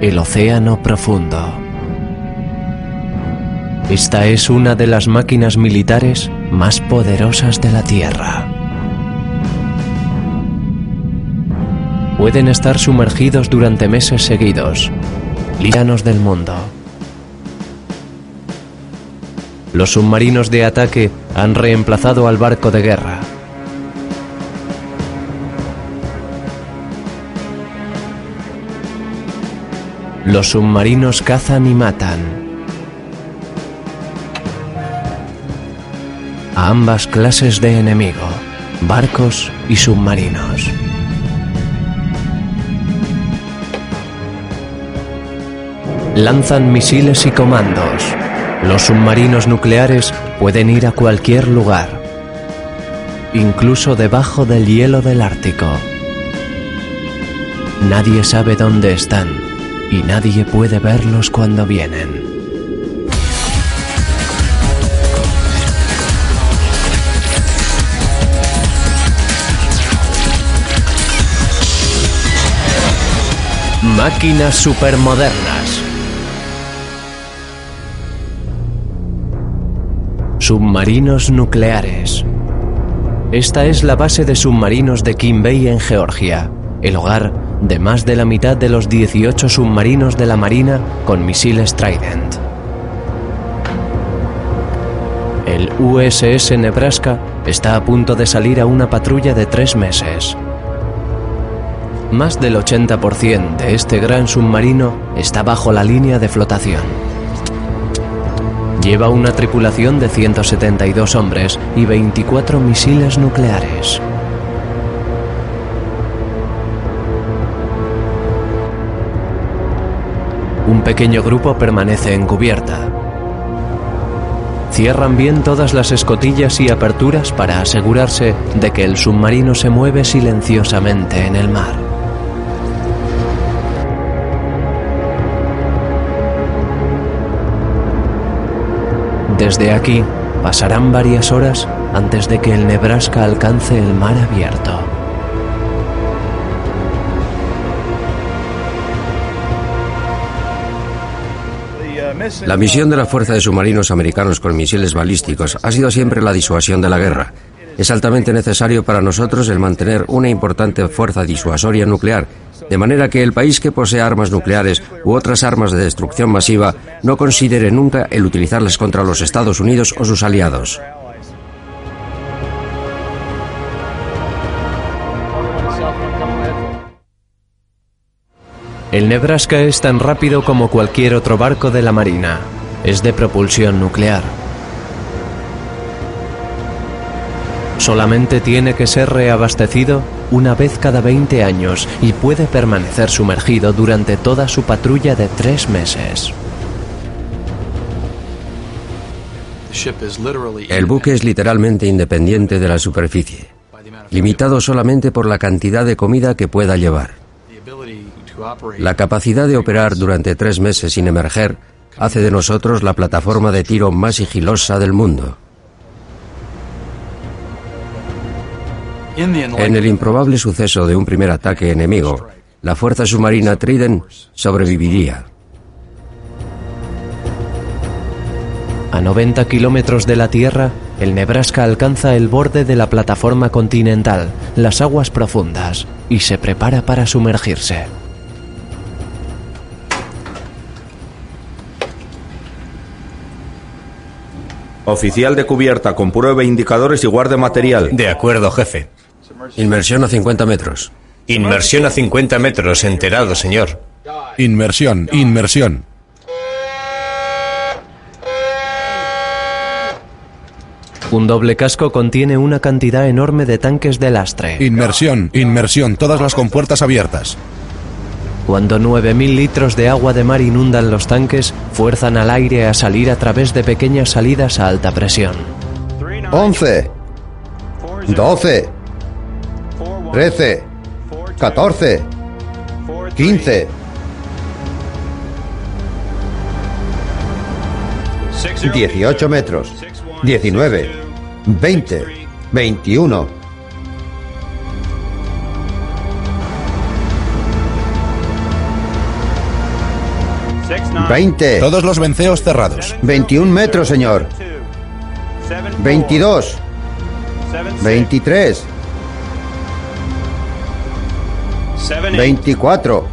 El océano profundo. Esta es una de las máquinas militares más poderosas de la Tierra. Pueden estar sumergidos durante meses seguidos, lianos del mundo. Los submarinos de ataque han reemplazado al barco de guerra. Los submarinos cazan y matan. A ambas clases de enemigo, barcos y submarinos. Lanzan misiles y comandos. Los submarinos nucleares pueden ir a cualquier lugar, incluso debajo del hielo del Ártico. Nadie sabe dónde están y nadie puede verlos cuando vienen. Máquinas supermodernas. Submarinos nucleares. Esta es la base de submarinos de Bay en Georgia, el hogar de más de la mitad de los 18 submarinos de la Marina con misiles Trident. El USS Nebraska está a punto de salir a una patrulla de tres meses. Más del 80% de este gran submarino está bajo la línea de flotación. Lleva una tripulación de 172 hombres y 24 misiles nucleares. Un pequeño grupo permanece en cubierta. Cierran bien todas las escotillas y aperturas para asegurarse de que el submarino se mueve silenciosamente en el mar. Desde aquí pasarán varias horas antes de que el Nebraska alcance el mar abierto. La misión de la Fuerza de Submarinos Americanos con misiles balísticos ha sido siempre la disuasión de la guerra. Es altamente necesario para nosotros el mantener una importante fuerza disuasoria nuclear, de manera que el país que posee armas nucleares u otras armas de destrucción masiva no considere nunca el utilizarlas contra los Estados Unidos o sus aliados. El Nebraska es tan rápido como cualquier otro barco de la Marina. Es de propulsión nuclear. Solamente tiene que ser reabastecido una vez cada 20 años y puede permanecer sumergido durante toda su patrulla de tres meses. El buque es literalmente independiente de la superficie, limitado solamente por la cantidad de comida que pueda llevar. La capacidad de operar durante tres meses sin emerger hace de nosotros la plataforma de tiro más sigilosa del mundo. En el improbable suceso de un primer ataque enemigo, la fuerza submarina Trident sobreviviría. A 90 kilómetros de la Tierra, el Nebraska alcanza el borde de la plataforma continental, las aguas profundas, y se prepara para sumergirse. Oficial de cubierta, compruebe indicadores y guarde material. De acuerdo, jefe. Inmersión a 50 metros. Inmersión a 50 metros, enterado, señor. Inmersión, inmersión. Un doble casco contiene una cantidad enorme de tanques de lastre. Inmersión, inmersión, todas las compuertas abiertas. Cuando 9.000 litros de agua de mar inundan los tanques, fuerzan al aire a salir a través de pequeñas salidas a alta presión. 11, 12, 13, 14, 15, 18 metros, 19, 20, 21, 20, Todos los venceos cerrados. 21 metros, señor. 22, 23, 24,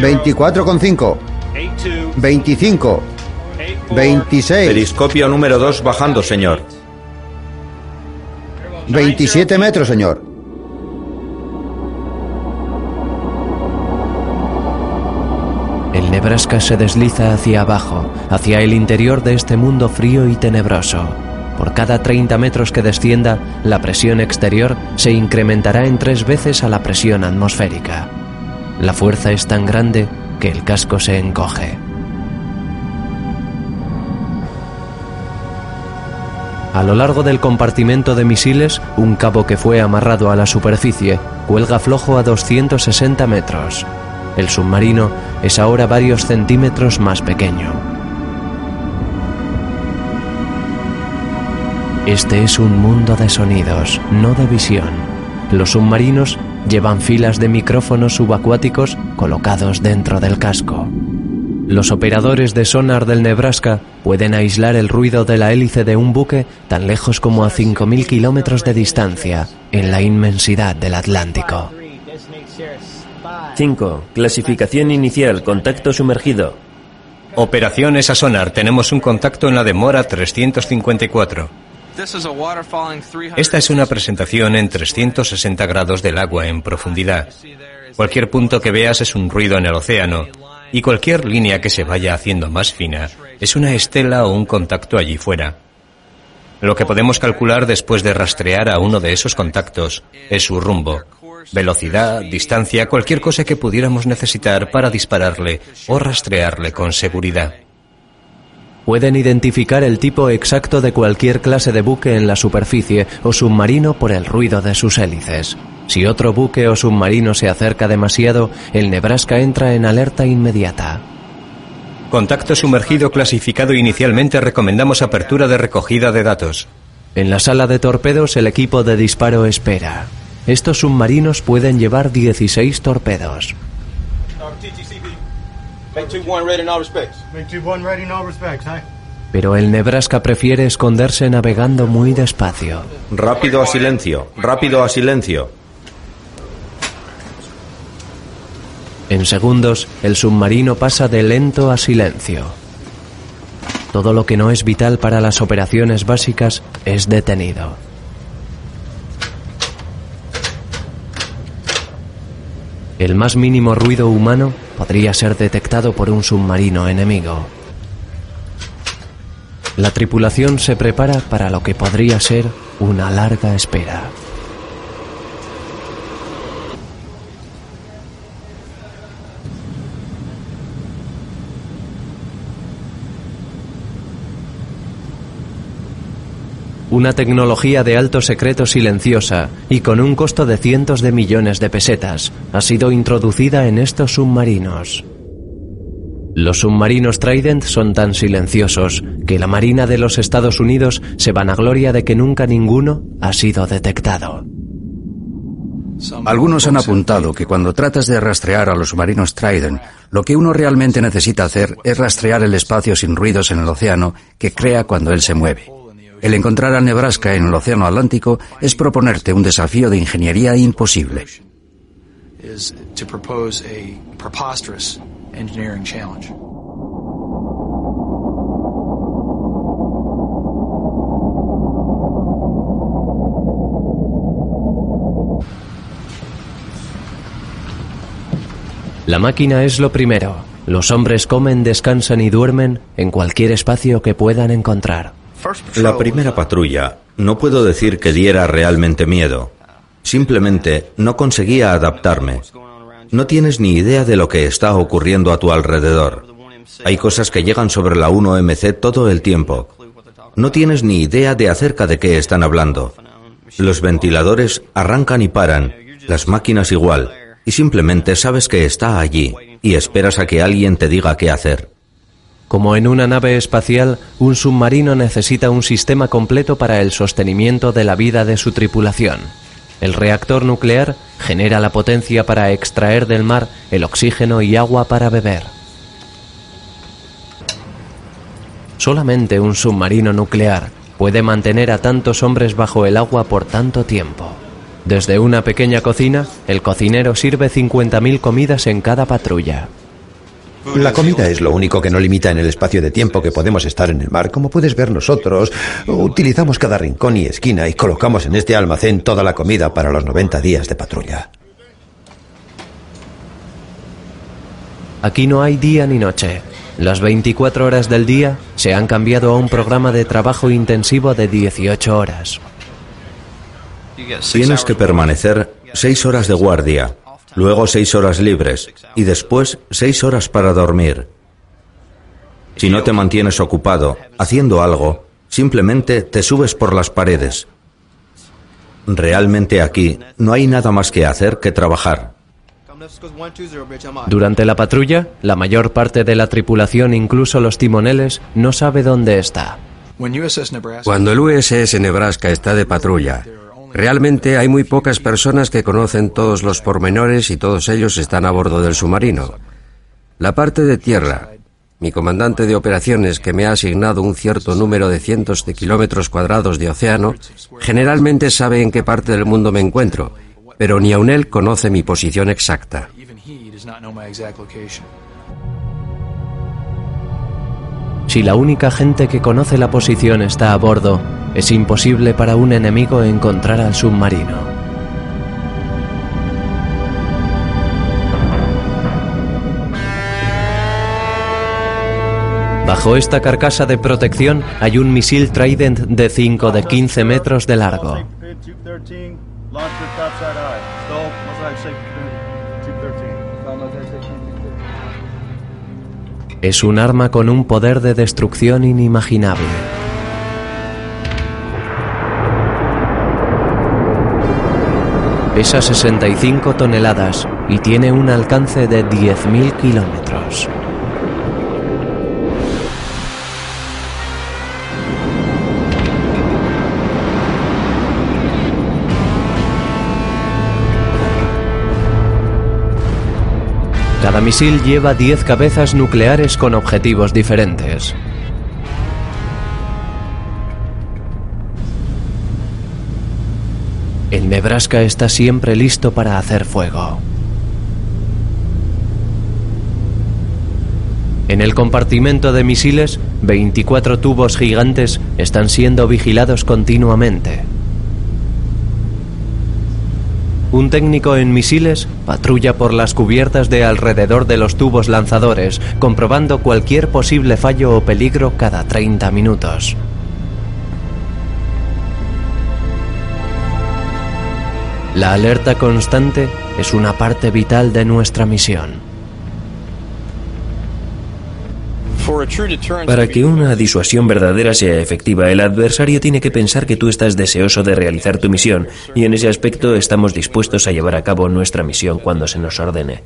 24 con 5, 25, 26, Periscopio número 2 bajando, señor. 27 metros, señor. Nebraska se desliza hacia abajo, hacia el interior de este mundo frío y tenebroso. Por cada 30 metros que descienda, la presión exterior se incrementará en tres veces a la presión atmosférica. La fuerza es tan grande que el casco se encoge. A lo largo del compartimento de misiles, un cabo que fue amarrado a la superficie cuelga flojo a 260 metros. El submarino es ahora varios centímetros más pequeño. Este es un mundo de sonidos, no de visión. Los submarinos llevan filas de micrófonos subacuáticos colocados dentro del casco. Los operadores de sonar del Nebraska pueden aislar el ruido de la hélice de un buque tan lejos como a 5.000 kilómetros de distancia, en la inmensidad del Atlántico. 5. Clasificación inicial. Contacto sumergido. Operaciones a sonar. Tenemos un contacto en la demora 354. Esta es una presentación en 360 grados del agua en profundidad. Cualquier punto que veas es un ruido en el océano y cualquier línea que se vaya haciendo más fina es una estela o un contacto allí fuera. Lo que podemos calcular después de rastrear a uno de esos contactos es su rumbo, velocidad, distancia, cualquier cosa que pudiéramos necesitar para dispararle o rastrearle con seguridad. Pueden identificar el tipo exacto de cualquier clase de buque en la superficie o submarino por el ruido de sus hélices. Si otro buque o submarino se acerca demasiado, el Nebraska entra en alerta inmediata. Contacto sumergido clasificado inicialmente recomendamos apertura de recogida de datos. En la sala de torpedos el equipo de disparo espera. Estos submarinos pueden llevar 16 torpedos. Pero el Nebraska prefiere esconderse navegando muy despacio. Rápido a silencio, rápido a silencio. En segundos, el submarino pasa de lento a silencio. Todo lo que no es vital para las operaciones básicas es detenido. El más mínimo ruido humano podría ser detectado por un submarino enemigo. La tripulación se prepara para lo que podría ser una larga espera. Una tecnología de alto secreto silenciosa y con un costo de cientos de millones de pesetas ha sido introducida en estos submarinos. Los submarinos Trident son tan silenciosos que la Marina de los Estados Unidos se vanagloria de que nunca ninguno ha sido detectado. Algunos han apuntado que cuando tratas de rastrear a los submarinos Trident, lo que uno realmente necesita hacer es rastrear el espacio sin ruidos en el océano que crea cuando él se mueve. El encontrar a Nebraska en el Océano Atlántico es proponerte un desafío de ingeniería imposible. La máquina es lo primero. Los hombres comen, descansan y duermen en cualquier espacio que puedan encontrar. La primera patrulla no puedo decir que diera realmente miedo. Simplemente no conseguía adaptarme. No tienes ni idea de lo que está ocurriendo a tu alrededor. Hay cosas que llegan sobre la 1MC todo el tiempo. No tienes ni idea de acerca de qué están hablando. Los ventiladores arrancan y paran, las máquinas igual, y simplemente sabes que está allí y esperas a que alguien te diga qué hacer. Como en una nave espacial, un submarino necesita un sistema completo para el sostenimiento de la vida de su tripulación. El reactor nuclear genera la potencia para extraer del mar el oxígeno y agua para beber. Solamente un submarino nuclear puede mantener a tantos hombres bajo el agua por tanto tiempo. Desde una pequeña cocina, el cocinero sirve 50.000 comidas en cada patrulla. La comida es lo único que no limita en el espacio de tiempo que podemos estar en el mar. Como puedes ver nosotros, utilizamos cada rincón y esquina y colocamos en este almacén toda la comida para los 90 días de patrulla. Aquí no hay día ni noche. Las 24 horas del día se han cambiado a un programa de trabajo intensivo de 18 horas. Tienes que permanecer seis horas de guardia, luego seis horas libres y después seis horas para dormir. Si no te mantienes ocupado haciendo algo, simplemente te subes por las paredes. Realmente aquí no hay nada más que hacer que trabajar. Durante la patrulla, la mayor parte de la tripulación, incluso los timoneles, no sabe dónde está. Cuando el USS Nebraska está de patrulla, realmente hay muy pocas personas que conocen todos los pormenores y todos ellos están a bordo del submarino. La parte de tierra, mi comandante de operaciones, que me ha asignado un cierto número de cientos de kilómetros cuadrados de océano, generalmente sabe en qué parte del mundo me encuentro pero ni aun él conoce mi posición exacta. Si la única gente que conoce la posición está a bordo, es imposible para un enemigo encontrar al submarino. Bajo esta carcasa de protección hay un misil Trident de 5 de 15 metros de largo. Es un arma con un poder de destrucción inimaginable. Pesa 65 toneladas y tiene un alcance de 10.000 kilómetros. Cada misil lleva 10 cabezas nucleares con objetivos diferentes. El Nebraska está siempre listo para hacer fuego. En el compartimento de misiles, 24 tubos gigantes están siendo vigilados continuamente. Un técnico en misiles patrulla por las cubiertas de alrededor de los tubos lanzadores, comprobando cualquier posible fallo o peligro cada 30 minutos. La alerta constante es una parte vital de nuestra misión. Para que una disuasión verdadera sea efectiva, el adversario tiene que pensar que tú estás deseoso de realizar tu misión, y en ese aspecto estamos dispuestos a llevar a cabo nuestra misión cuando se nos ordene.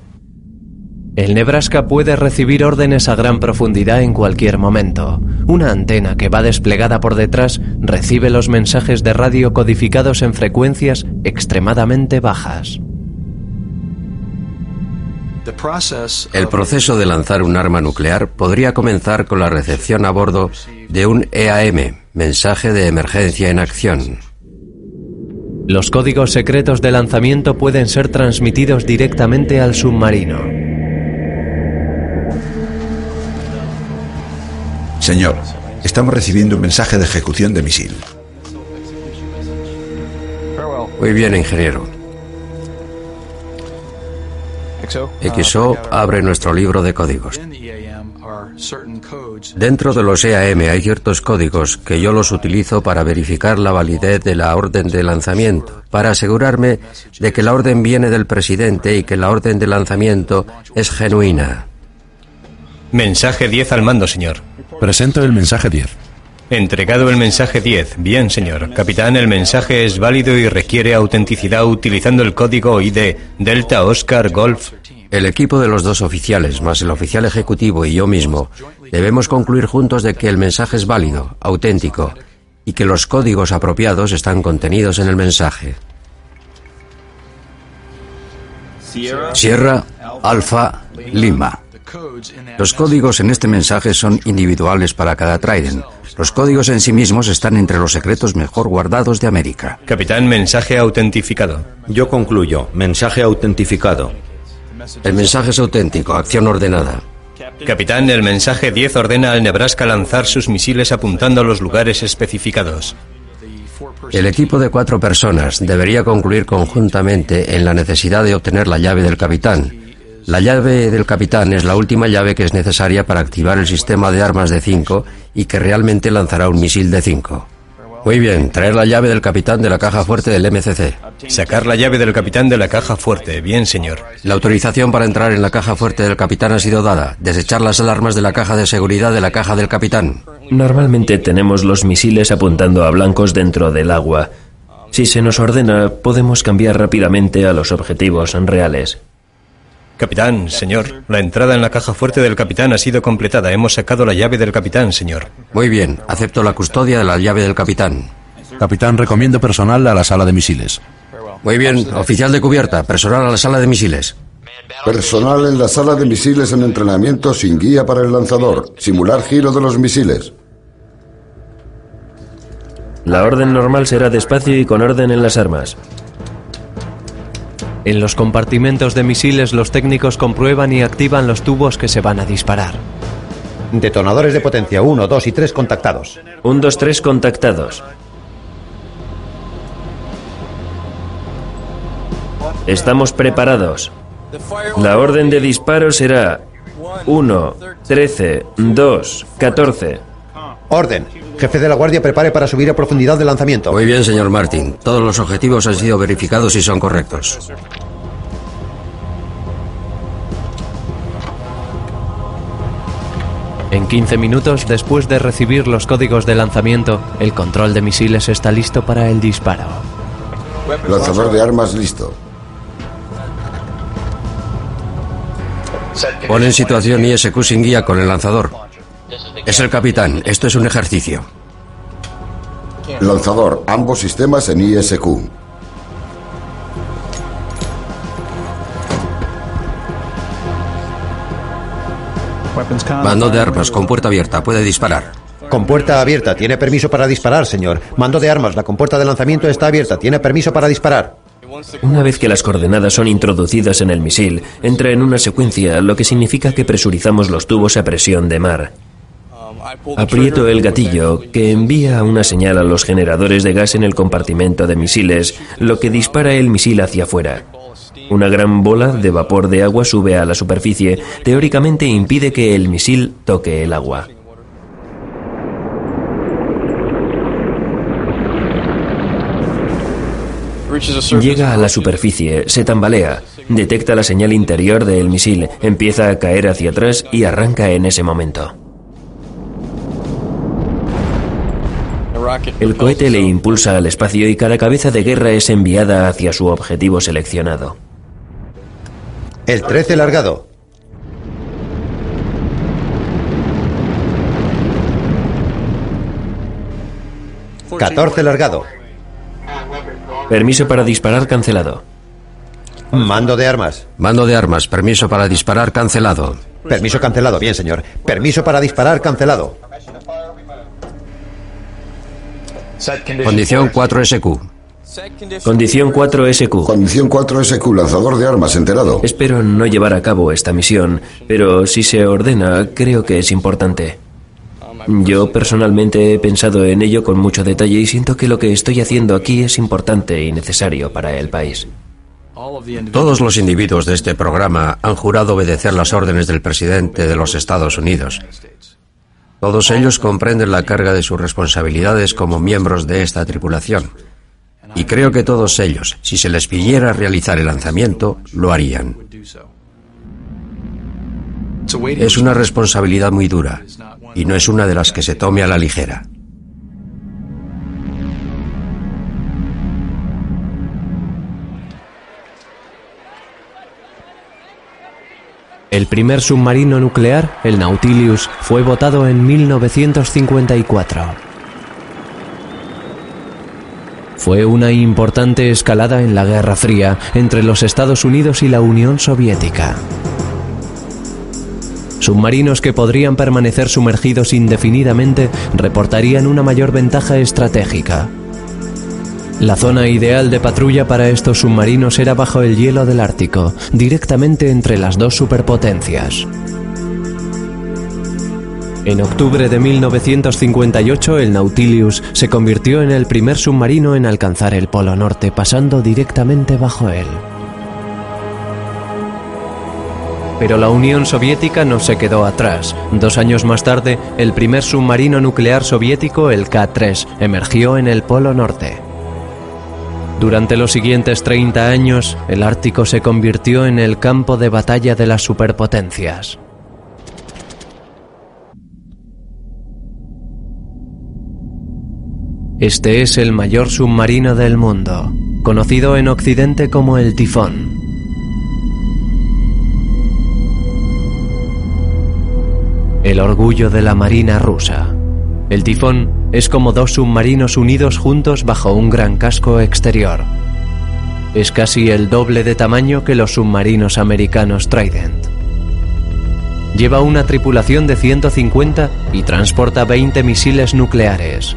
El Nebraska puede recibir órdenes a gran profundidad en cualquier momento. Una antena que va desplegada por detrás recibe los mensajes de radio codificados en frecuencias extremadamente bajas. El proceso de lanzar un arma nuclear podría comenzar con la recepción a bordo de un EAM, mensaje de emergencia en acción. Los códigos secretos de lanzamiento pueden ser transmitidos directamente al submarino. Señor, estamos recibiendo un mensaje de ejecución de misil. Muy bien, ingeniero. XO abre nuestro libro de códigos. Dentro de los EAM hay ciertos códigos que yo los utilizo para verificar la validez de la orden de lanzamiento, para asegurarme de que la orden viene del presidente y que la orden de lanzamiento es genuina. Mensaje 10 al mando, señor. Presento el mensaje 10. Entregado el mensaje 10. Bien, señor. Capitán, el mensaje es válido y requiere autenticidad utilizando el código ID Delta Oscar Golf. El equipo de los dos oficiales, más el oficial ejecutivo y yo mismo, debemos concluir juntos de que el mensaje es válido, auténtico, y que los códigos apropiados están contenidos en el mensaje. Sierra, Alfa, Lima. Los códigos en este mensaje son individuales para cada Trident. Los códigos en sí mismos están entre los secretos mejor guardados de América. Capitán, mensaje autentificado. Yo concluyo. Mensaje autentificado. El mensaje es auténtico, acción ordenada. Capitán, el mensaje 10 ordena al Nebraska lanzar sus misiles apuntando a los lugares especificados. El equipo de cuatro personas debería concluir conjuntamente en la necesidad de obtener la llave del capitán. La llave del capitán es la última llave que es necesaria para activar el sistema de armas de 5 y que realmente lanzará un misil de 5. Muy bien, traer la llave del capitán de la caja fuerte del MCC. Sacar la llave del capitán de la caja fuerte. Bien, señor. La autorización para entrar en la caja fuerte del capitán ha sido dada. Desechar las alarmas de la caja de seguridad de la caja del capitán. Normalmente tenemos los misiles apuntando a blancos dentro del agua. Si se nos ordena, podemos cambiar rápidamente a los objetivos reales. Capitán, señor, la entrada en la caja fuerte del capitán ha sido completada. Hemos sacado la llave del capitán, señor. Muy bien, acepto la custodia de la llave del capitán. Capitán, recomiendo personal a la sala de misiles. Muy bien, oficial de cubierta, personal a la sala de misiles. Personal en la sala de misiles en entrenamiento sin guía para el lanzador. Simular giro de los misiles. La orden normal será despacio y con orden en las armas. En los compartimentos de misiles los técnicos comprueban y activan los tubos que se van a disparar. Detonadores de potencia 1, 2 y 3 contactados. 1, 2, 3 contactados. Estamos preparados. La orden de disparo será 1, 13, 2, 14. Orden. Jefe de la Guardia, prepare para subir a profundidad de lanzamiento. Muy bien, señor Martin. Todos los objetivos han sido verificados y son correctos. En 15 minutos después de recibir los códigos de lanzamiento, el control de misiles está listo para el disparo. Lanzador de armas listo. Pon en situación ISQ sin guía con el lanzador. Es el capitán. Esto es un ejercicio. Lanzador, ambos sistemas en ISQ. Mando de armas con puerta abierta. Puede disparar. Con puerta abierta. Tiene permiso para disparar, señor. Mando de armas. La compuerta de lanzamiento está abierta. Tiene permiso para disparar. Una vez que las coordenadas son introducidas en el misil, entra en una secuencia, lo que significa que presurizamos los tubos a presión de mar. Aprieto el gatillo, que envía una señal a los generadores de gas en el compartimento de misiles, lo que dispara el misil hacia afuera. Una gran bola de vapor de agua sube a la superficie, teóricamente impide que el misil toque el agua. Llega a la superficie, se tambalea, detecta la señal interior del misil, empieza a caer hacia atrás y arranca en ese momento. El cohete le impulsa al espacio y cada cabeza de guerra es enviada hacia su objetivo seleccionado. El 13 largado. Catorce largado. Permiso para disparar cancelado. Mando de armas. Mando de armas. Permiso para disparar cancelado. Permiso cancelado. Bien, señor. Permiso para disparar cancelado. Condición 4SQ. Condición 4SQ. Condición 4SQ, lanzador de armas, enterado. Espero no llevar a cabo esta misión, pero si se ordena, creo que es importante. Yo personalmente he pensado en ello con mucho detalle y siento que lo que estoy haciendo aquí es importante y necesario para el país. Todos los individuos de este programa han jurado obedecer las órdenes del presidente de los Estados Unidos. Todos ellos comprenden la carga de sus responsabilidades como miembros de esta tripulación. Y creo que todos ellos, si se les pidiera realizar el lanzamiento, lo harían. Es una responsabilidad muy dura y no es una de las que se tome a la ligera. El primer submarino nuclear, el Nautilus, fue votado en 1954. Fue una importante escalada en la Guerra Fría entre los Estados Unidos y la Unión Soviética. Submarinos que podrían permanecer sumergidos indefinidamente reportarían una mayor ventaja estratégica. La zona ideal de patrulla para estos submarinos era bajo el hielo del Ártico, directamente entre las dos superpotencias. En octubre de 1958 el Nautilus se convirtió en el primer submarino en alcanzar el Polo Norte pasando directamente bajo él. Pero la Unión Soviética no se quedó atrás. Dos años más tarde, el primer submarino nuclear soviético, el K-3, emergió en el Polo Norte. Durante los siguientes 30 años, el Ártico se convirtió en el campo de batalla de las superpotencias. Este es el mayor submarino del mundo, conocido en Occidente como el Tifón. El orgullo de la Marina rusa. El Tifón es como dos submarinos unidos juntos bajo un gran casco exterior. Es casi el doble de tamaño que los submarinos americanos Trident. Lleva una tripulación de 150 y transporta 20 misiles nucleares.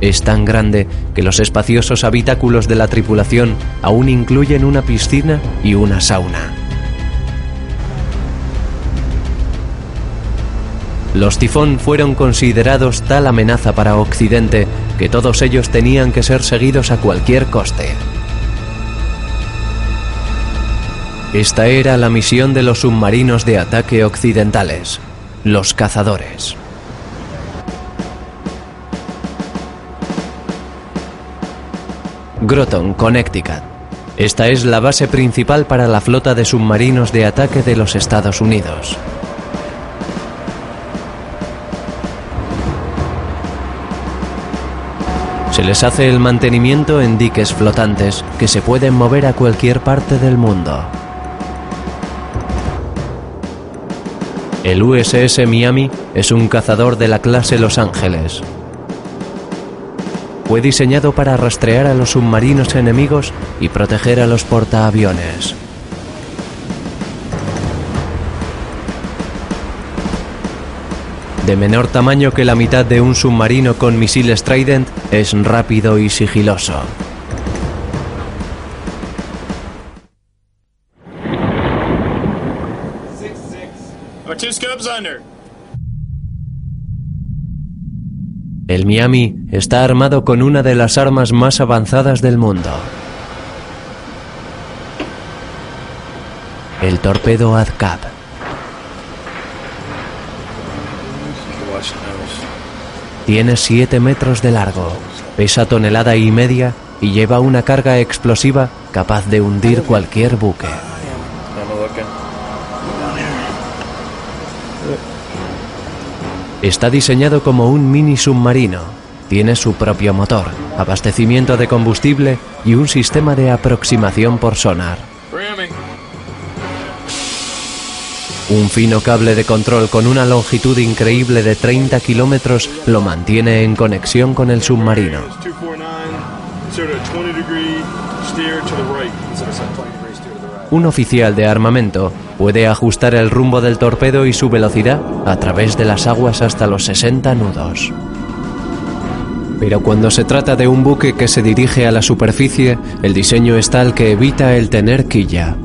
Es tan grande que los espaciosos habitáculos de la tripulación aún incluyen una piscina y una sauna. Los tifón fueron considerados tal amenaza para Occidente que todos ellos tenían que ser seguidos a cualquier coste. Esta era la misión de los submarinos de ataque occidentales, los cazadores. Groton, Connecticut. Esta es la base principal para la flota de submarinos de ataque de los Estados Unidos. Se les hace el mantenimiento en diques flotantes que se pueden mover a cualquier parte del mundo. El USS Miami es un cazador de la clase Los Ángeles. Fue diseñado para rastrear a los submarinos enemigos y proteger a los portaaviones. De menor tamaño que la mitad de un submarino con misiles Trident, es rápido y sigiloso. El Miami está armado con una de las armas más avanzadas del mundo. El torpedo ADCAP. Tiene 7 metros de largo, pesa tonelada y media y lleva una carga explosiva capaz de hundir cualquier buque. Está diseñado como un mini submarino. Tiene su propio motor, abastecimiento de combustible y un sistema de aproximación por sonar. Un fino cable de control con una longitud increíble de 30 kilómetros lo mantiene en conexión con el submarino. Un oficial de armamento puede ajustar el rumbo del torpedo y su velocidad a través de las aguas hasta los 60 nudos. Pero cuando se trata de un buque que se dirige a la superficie, el diseño es tal que evita el tener quilla.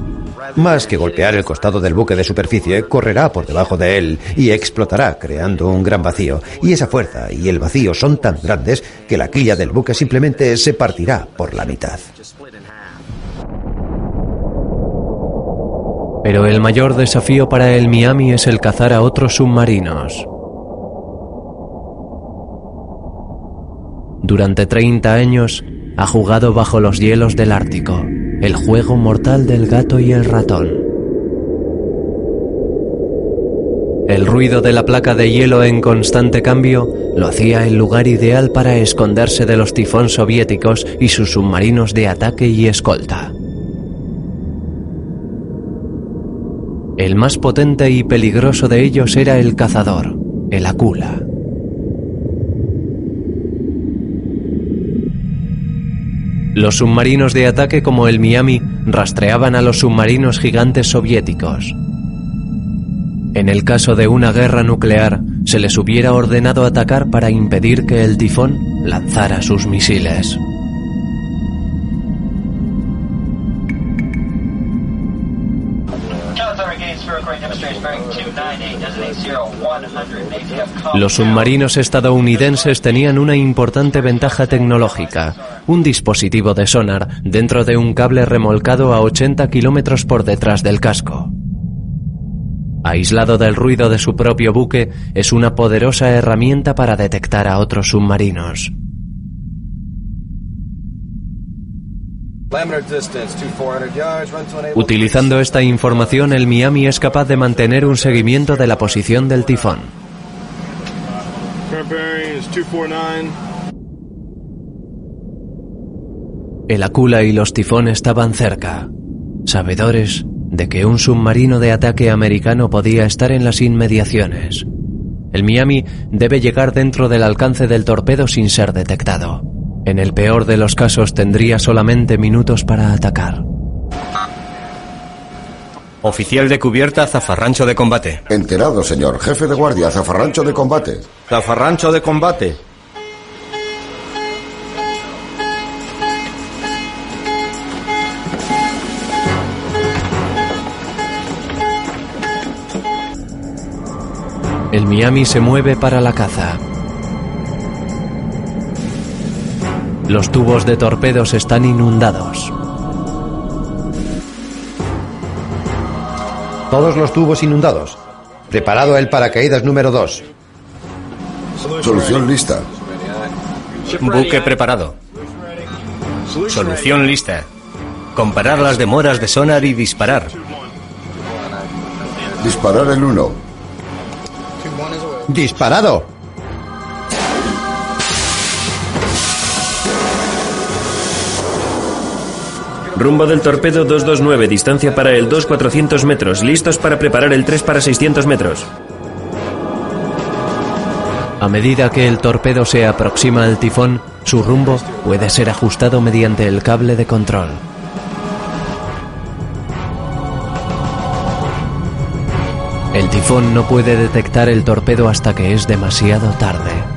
Más que golpear el costado del buque de superficie, correrá por debajo de él y explotará, creando un gran vacío. Y esa fuerza y el vacío son tan grandes que la quilla del buque simplemente se partirá por la mitad. Pero el mayor desafío para el Miami es el cazar a otros submarinos. Durante 30 años ha jugado bajo los hielos del Ártico, el juego mortal del gato y el ratón. El ruido de la placa de hielo en constante cambio lo hacía el lugar ideal para esconderse de los tifón soviéticos y sus submarinos de ataque y escolta. El más potente y peligroso de ellos era el cazador, el Akula. Los submarinos de ataque como el Miami rastreaban a los submarinos gigantes soviéticos. En el caso de una guerra nuclear, se les hubiera ordenado atacar para impedir que el tifón lanzara sus misiles. Los submarinos estadounidenses tenían una importante ventaja tecnológica, un dispositivo de sonar dentro de un cable remolcado a 80 kilómetros por detrás del casco. Aislado del ruido de su propio buque, es una poderosa herramienta para detectar a otros submarinos. Utilizando esta información, el Miami es capaz de mantener un seguimiento de la posición del tifón. El Akula y los tifón estaban cerca, sabedores de que un submarino de ataque americano podía estar en las inmediaciones. El Miami debe llegar dentro del alcance del torpedo sin ser detectado. En el peor de los casos tendría solamente minutos para atacar. Oficial de cubierta, zafarrancho de combate. Enterado, señor. Jefe de guardia, zafarrancho de combate. Zafarrancho de combate. El Miami se mueve para la caza. Los tubos de torpedos están inundados. Todos los tubos inundados. Preparado el paracaídas número 2. Solución lista. Buque preparado. Solución lista. Comparar las demoras de sonar y disparar. Disparar el 1. ¡Disparado! Rumbo del torpedo 229, distancia para el 2 400 metros, listos para preparar el 3 para 600 metros. A medida que el torpedo se aproxima al tifón, su rumbo puede ser ajustado mediante el cable de control. El tifón no puede detectar el torpedo hasta que es demasiado tarde.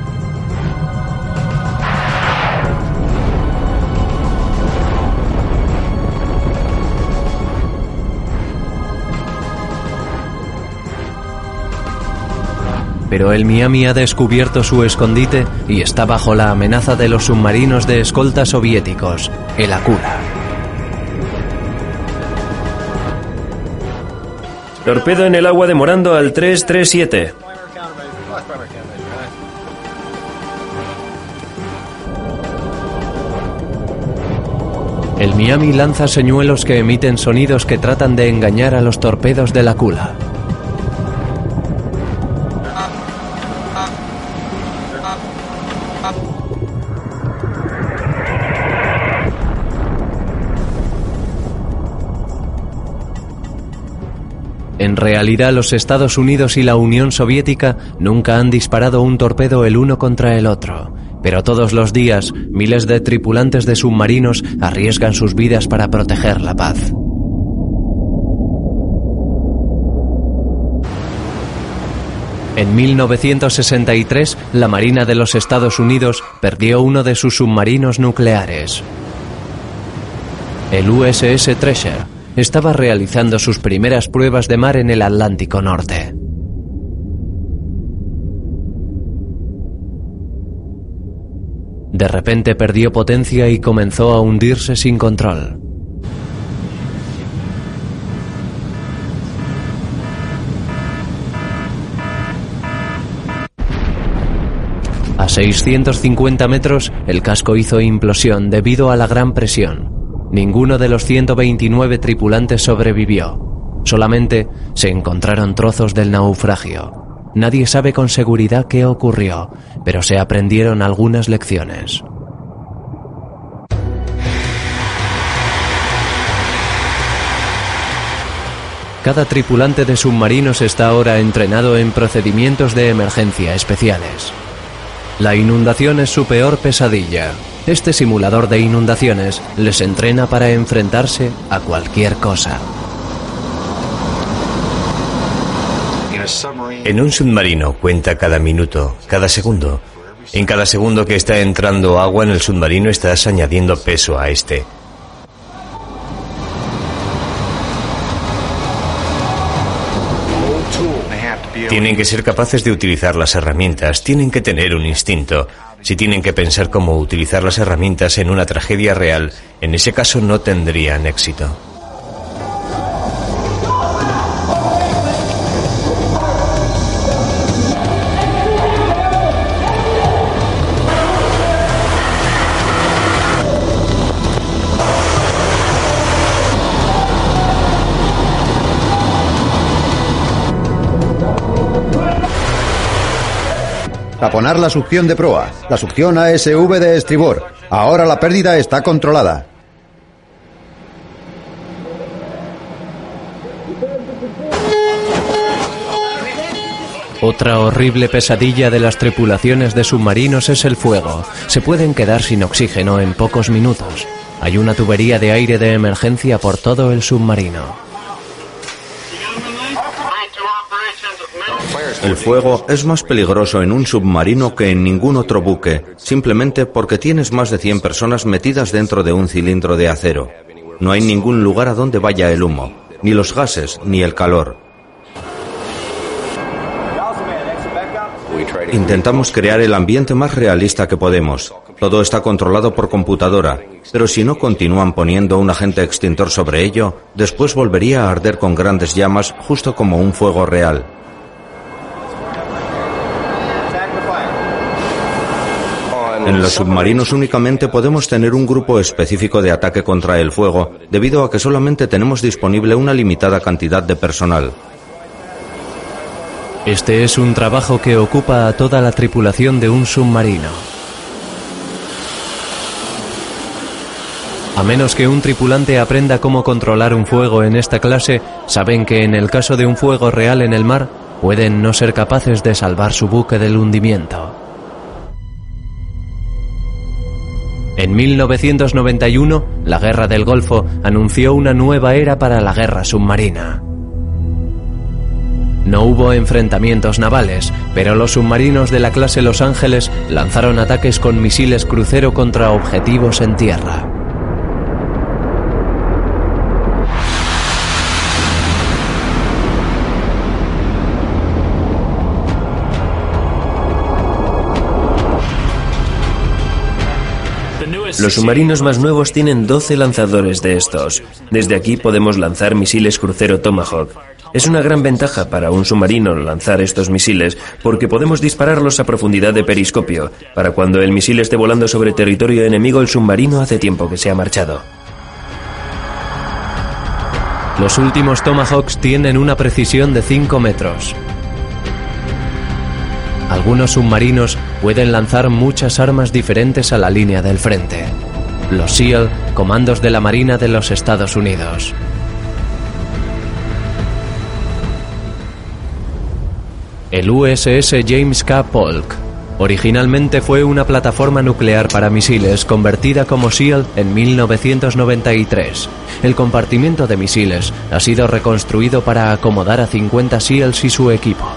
Pero el Miami ha descubierto su escondite y está bajo la amenaza de los submarinos de escolta soviéticos, el Akula. Torpedo en el agua demorando al 337. El Miami lanza señuelos que emiten sonidos que tratan de engañar a los torpedos de la Akula. Realidad los Estados Unidos y la Unión Soviética nunca han disparado un torpedo el uno contra el otro, pero todos los días miles de tripulantes de submarinos arriesgan sus vidas para proteger la paz. En 1963, la Marina de los Estados Unidos perdió uno de sus submarinos nucleares. El USS Treasure estaba realizando sus primeras pruebas de mar en el Atlántico Norte. De repente perdió potencia y comenzó a hundirse sin control. A 650 metros, el casco hizo implosión debido a la gran presión. Ninguno de los 129 tripulantes sobrevivió. Solamente se encontraron trozos del naufragio. Nadie sabe con seguridad qué ocurrió, pero se aprendieron algunas lecciones. Cada tripulante de submarinos está ahora entrenado en procedimientos de emergencia especiales. La inundación es su peor pesadilla. Este simulador de inundaciones les entrena para enfrentarse a cualquier cosa. En un submarino cuenta cada minuto, cada segundo. En cada segundo que está entrando agua en el submarino estás añadiendo peso a este. Tienen que ser capaces de utilizar las herramientas, tienen que tener un instinto. Si tienen que pensar cómo utilizar las herramientas en una tragedia real, en ese caso no tendrían éxito. Taponar la succión de proa. La succión ASV de estribor. Ahora la pérdida está controlada. Otra horrible pesadilla de las tripulaciones de submarinos es el fuego. Se pueden quedar sin oxígeno en pocos minutos. Hay una tubería de aire de emergencia por todo el submarino. El fuego es más peligroso en un submarino que en ningún otro buque, simplemente porque tienes más de 100 personas metidas dentro de un cilindro de acero. No hay ningún lugar a donde vaya el humo, ni los gases, ni el calor. Intentamos crear el ambiente más realista que podemos. Todo está controlado por computadora, pero si no continúan poniendo un agente extintor sobre ello, después volvería a arder con grandes llamas justo como un fuego real. En los submarinos únicamente podemos tener un grupo específico de ataque contra el fuego, debido a que solamente tenemos disponible una limitada cantidad de personal. Este es un trabajo que ocupa a toda la tripulación de un submarino. A menos que un tripulante aprenda cómo controlar un fuego en esta clase, saben que en el caso de un fuego real en el mar, pueden no ser capaces de salvar su buque del hundimiento. En 1991, la Guerra del Golfo anunció una nueva era para la guerra submarina. No hubo enfrentamientos navales, pero los submarinos de la clase Los Ángeles lanzaron ataques con misiles crucero contra objetivos en tierra. Los submarinos más nuevos tienen 12 lanzadores de estos. Desde aquí podemos lanzar misiles crucero Tomahawk. Es una gran ventaja para un submarino lanzar estos misiles porque podemos dispararlos a profundidad de periscopio. Para cuando el misil esté volando sobre territorio enemigo, el submarino hace tiempo que se ha marchado. Los últimos Tomahawks tienen una precisión de 5 metros. Algunos submarinos pueden lanzar muchas armas diferentes a la línea del frente. Los SEAL, comandos de la Marina de los Estados Unidos. El USS James K. Polk originalmente fue una plataforma nuclear para misiles convertida como SEAL en 1993. El compartimiento de misiles ha sido reconstruido para acomodar a 50 SEALs y su equipo.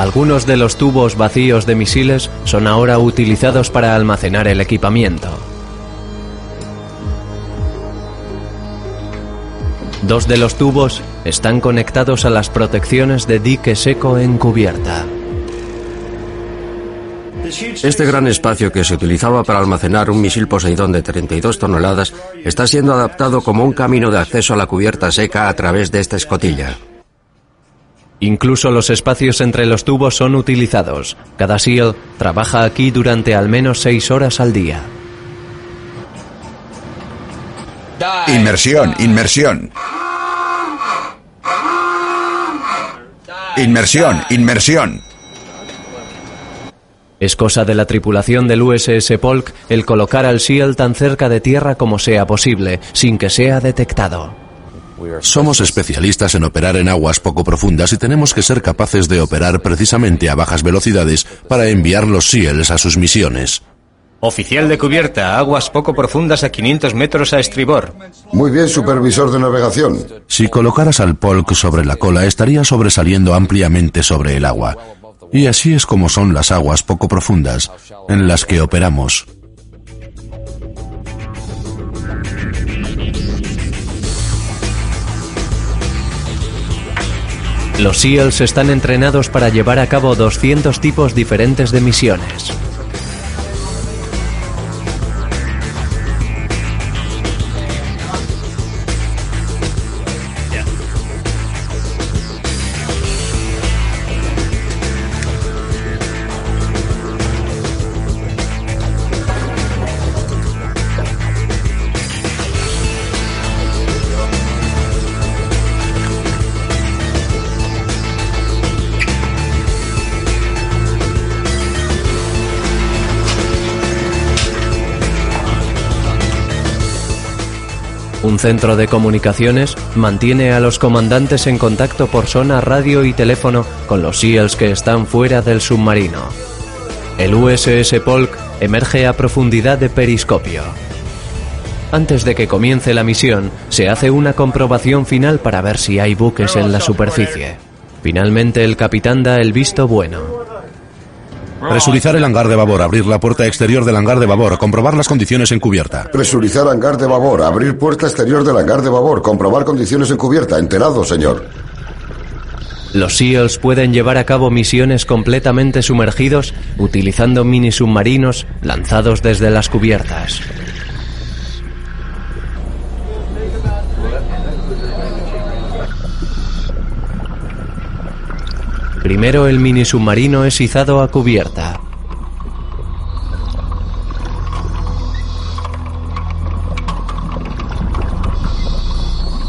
Algunos de los tubos vacíos de misiles son ahora utilizados para almacenar el equipamiento. Dos de los tubos están conectados a las protecciones de dique seco en cubierta. Este gran espacio que se utilizaba para almacenar un misil Poseidón de 32 toneladas está siendo adaptado como un camino de acceso a la cubierta seca a través de esta escotilla. Incluso los espacios entre los tubos son utilizados. Cada SEAL trabaja aquí durante al menos seis horas al día. Inmersión, inmersión. Inmersión, inmersión. Es cosa de la tripulación del USS Polk el colocar al SEAL tan cerca de tierra como sea posible, sin que sea detectado. Somos especialistas en operar en aguas poco profundas y tenemos que ser capaces de operar precisamente a bajas velocidades para enviar los SEALs a sus misiones. Oficial de cubierta, aguas poco profundas a 500 metros a estribor. Muy bien, supervisor de navegación. Si colocaras al Polk sobre la cola, estaría sobresaliendo ampliamente sobre el agua. Y así es como son las aguas poco profundas en las que operamos. Los SEALs están entrenados para llevar a cabo 200 tipos diferentes de misiones. Centro de comunicaciones mantiene a los comandantes en contacto por zona radio y teléfono con los SEALs que están fuera del submarino. El USS Polk emerge a profundidad de periscopio. Antes de que comience la misión, se hace una comprobación final para ver si hay buques en la superficie. Finalmente el capitán da el visto bueno. Presurizar el hangar de babor, abrir la puerta exterior del hangar de babor, comprobar las condiciones en cubierta. Presurizar hangar de babor, abrir puerta exterior del hangar de babor, comprobar condiciones en cubierta. Enterado, señor. Los SEALs pueden llevar a cabo misiones completamente sumergidos utilizando mini submarinos lanzados desde las cubiertas. Primero el mini submarino es izado a cubierta.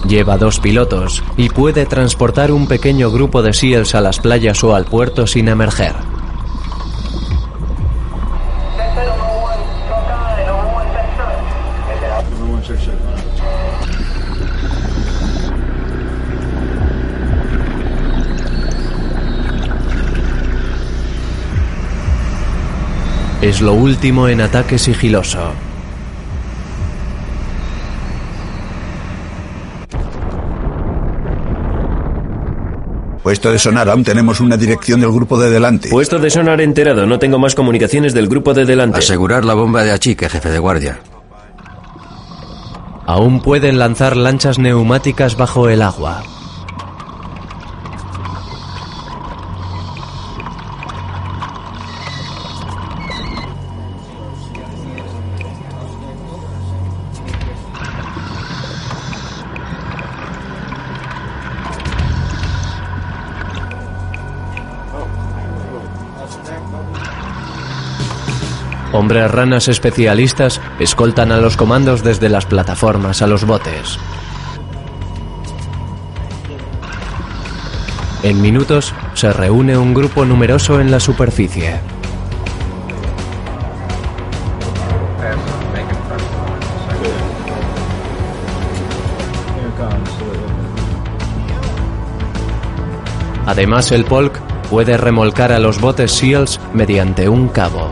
Lleva dos pilotos y puede transportar un pequeño grupo de SEALs a las playas o al puerto sin emerger. Es lo último en ataque sigiloso. Puesto de sonar, aún tenemos una dirección del grupo de delante. Puesto de sonar enterado, no tengo más comunicaciones del grupo de delante. Asegurar la bomba de achique, jefe de guardia. Aún pueden lanzar lanchas neumáticas bajo el agua. Hombres ranas especialistas escoltan a los comandos desde las plataformas a los botes. En minutos se reúne un grupo numeroso en la superficie. Además, el Polk puede remolcar a los botes SEALs mediante un cabo.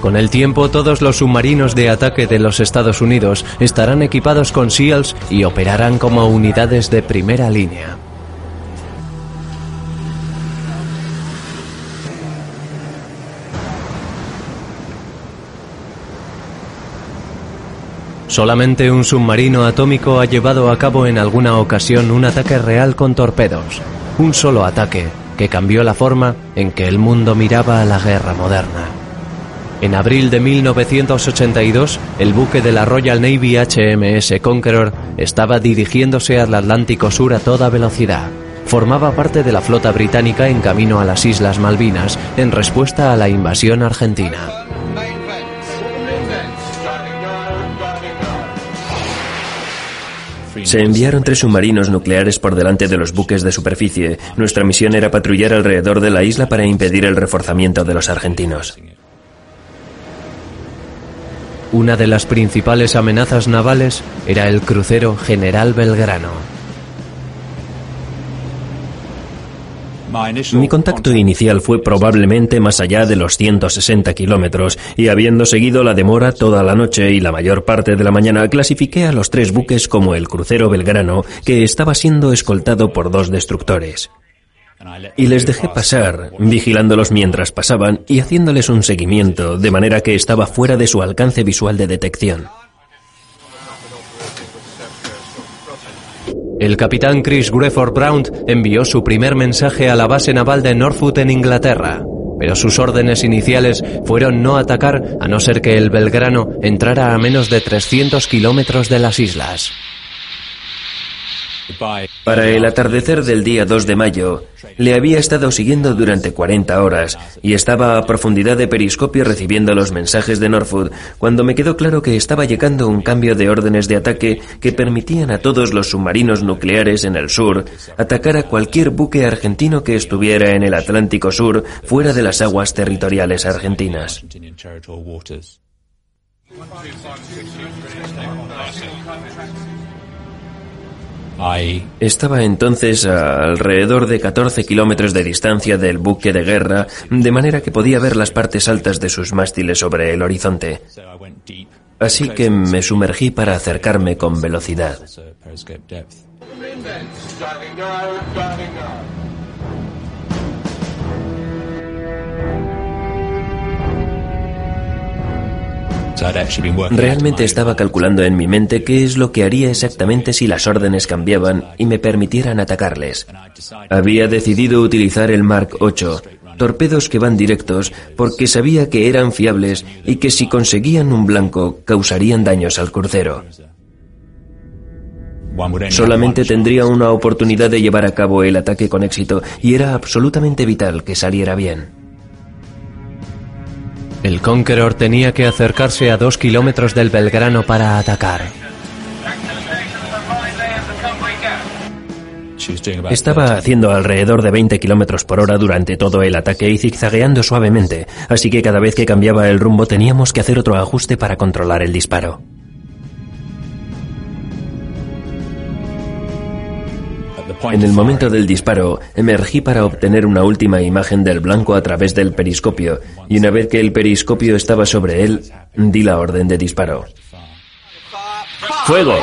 Con el tiempo, todos los submarinos de ataque de los Estados Unidos estarán equipados con SEALs y operarán como unidades de primera línea. Solamente un submarino atómico ha llevado a cabo en alguna ocasión un ataque real con torpedos. Un solo ataque que cambió la forma en que el mundo miraba a la guerra moderna. En abril de 1982, el buque de la Royal Navy HMS Conqueror estaba dirigiéndose al Atlántico Sur a toda velocidad. Formaba parte de la flota británica en camino a las Islas Malvinas en respuesta a la invasión argentina. Se enviaron tres submarinos nucleares por delante de los buques de superficie. Nuestra misión era patrullar alrededor de la isla para impedir el reforzamiento de los argentinos. Una de las principales amenazas navales era el crucero General Belgrano. Mi contacto inicial fue probablemente más allá de los 160 kilómetros y habiendo seguido la demora toda la noche y la mayor parte de la mañana, clasifiqué a los tres buques como el crucero Belgrano, que estaba siendo escoltado por dos destructores. Y les dejé pasar, vigilándolos mientras pasaban y haciéndoles un seguimiento, de manera que estaba fuera de su alcance visual de detección. El capitán Chris Grefford Brown envió su primer mensaje a la base naval de Norfolk en Inglaterra, pero sus órdenes iniciales fueron no atacar a no ser que el Belgrano entrara a menos de 300 kilómetros de las islas. Para el atardecer del día 2 de mayo, le había estado siguiendo durante 40 horas y estaba a profundidad de periscopio recibiendo los mensajes de Norfolk cuando me quedó claro que estaba llegando un cambio de órdenes de ataque que permitían a todos los submarinos nucleares en el sur atacar a cualquier buque argentino que estuviera en el Atlántico Sur fuera de las aguas territoriales argentinas. Estaba entonces a alrededor de 14 kilómetros de distancia del buque de guerra, de manera que podía ver las partes altas de sus mástiles sobre el horizonte. Así que me sumergí para acercarme con velocidad. Realmente estaba calculando en mi mente qué es lo que haría exactamente si las órdenes cambiaban y me permitieran atacarles. Había decidido utilizar el Mark 8, torpedos que van directos, porque sabía que eran fiables y que si conseguían un blanco causarían daños al crucero. Solamente tendría una oportunidad de llevar a cabo el ataque con éxito y era absolutamente vital que saliera bien. El Conqueror tenía que acercarse a dos kilómetros del Belgrano para atacar. Estaba haciendo alrededor de 20 kilómetros por hora durante todo el ataque y zigzagueando suavemente, así que cada vez que cambiaba el rumbo teníamos que hacer otro ajuste para controlar el disparo. En el momento del disparo, emergí para obtener una última imagen del blanco a través del periscopio, y una vez que el periscopio estaba sobre él, di la orden de disparo. ¡Fuego!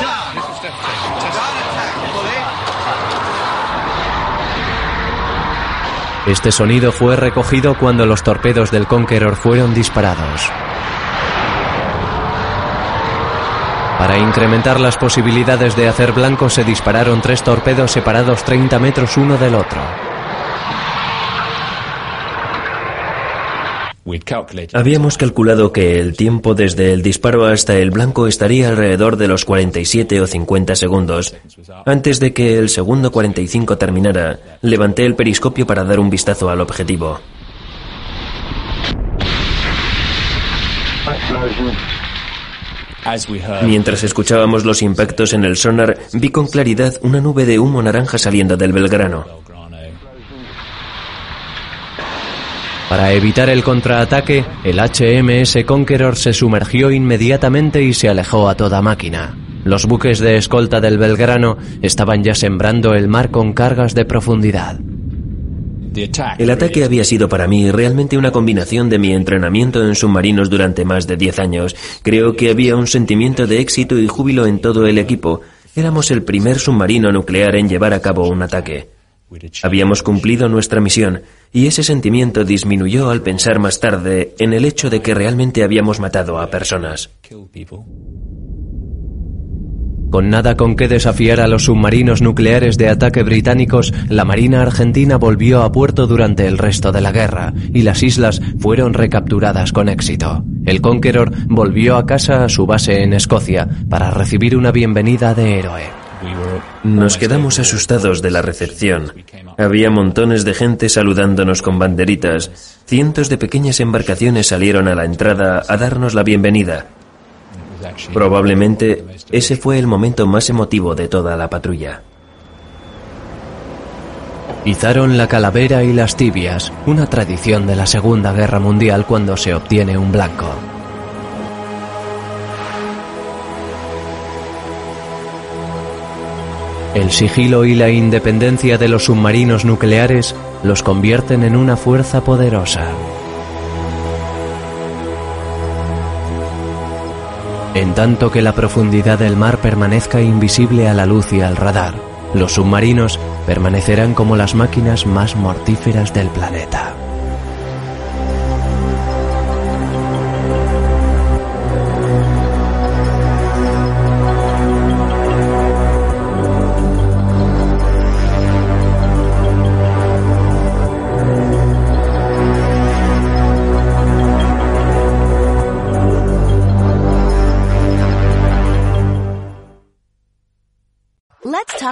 Este sonido fue recogido cuando los torpedos del Conqueror fueron disparados. Para incrementar las posibilidades de hacer blanco se dispararon tres torpedos separados 30 metros uno del otro. Habíamos calculado que el tiempo desde el disparo hasta el blanco estaría alrededor de los 47 o 50 segundos. Antes de que el segundo 45 terminara, levanté el periscopio para dar un vistazo al objetivo. Mientras escuchábamos los impactos en el sonar, vi con claridad una nube de humo naranja saliendo del Belgrano. Para evitar el contraataque, el HMS Conqueror se sumergió inmediatamente y se alejó a toda máquina. Los buques de escolta del Belgrano estaban ya sembrando el mar con cargas de profundidad. El ataque había sido para mí realmente una combinación de mi entrenamiento en submarinos durante más de 10 años. Creo que había un sentimiento de éxito y júbilo en todo el equipo. Éramos el primer submarino nuclear en llevar a cabo un ataque. Habíamos cumplido nuestra misión y ese sentimiento disminuyó al pensar más tarde en el hecho de que realmente habíamos matado a personas. Con nada con que desafiar a los submarinos nucleares de ataque británicos, la Marina Argentina volvió a puerto durante el resto de la guerra y las islas fueron recapturadas con éxito. El Conqueror volvió a casa a su base en Escocia para recibir una bienvenida de héroe. Nos quedamos asustados de la recepción. Había montones de gente saludándonos con banderitas. Cientos de pequeñas embarcaciones salieron a la entrada a darnos la bienvenida. Probablemente ese fue el momento más emotivo de toda la patrulla. Izaron la calavera y las tibias, una tradición de la Segunda Guerra Mundial cuando se obtiene un blanco. El sigilo y la independencia de los submarinos nucleares los convierten en una fuerza poderosa. En tanto que la profundidad del mar permanezca invisible a la luz y al radar, los submarinos permanecerán como las máquinas más mortíferas del planeta.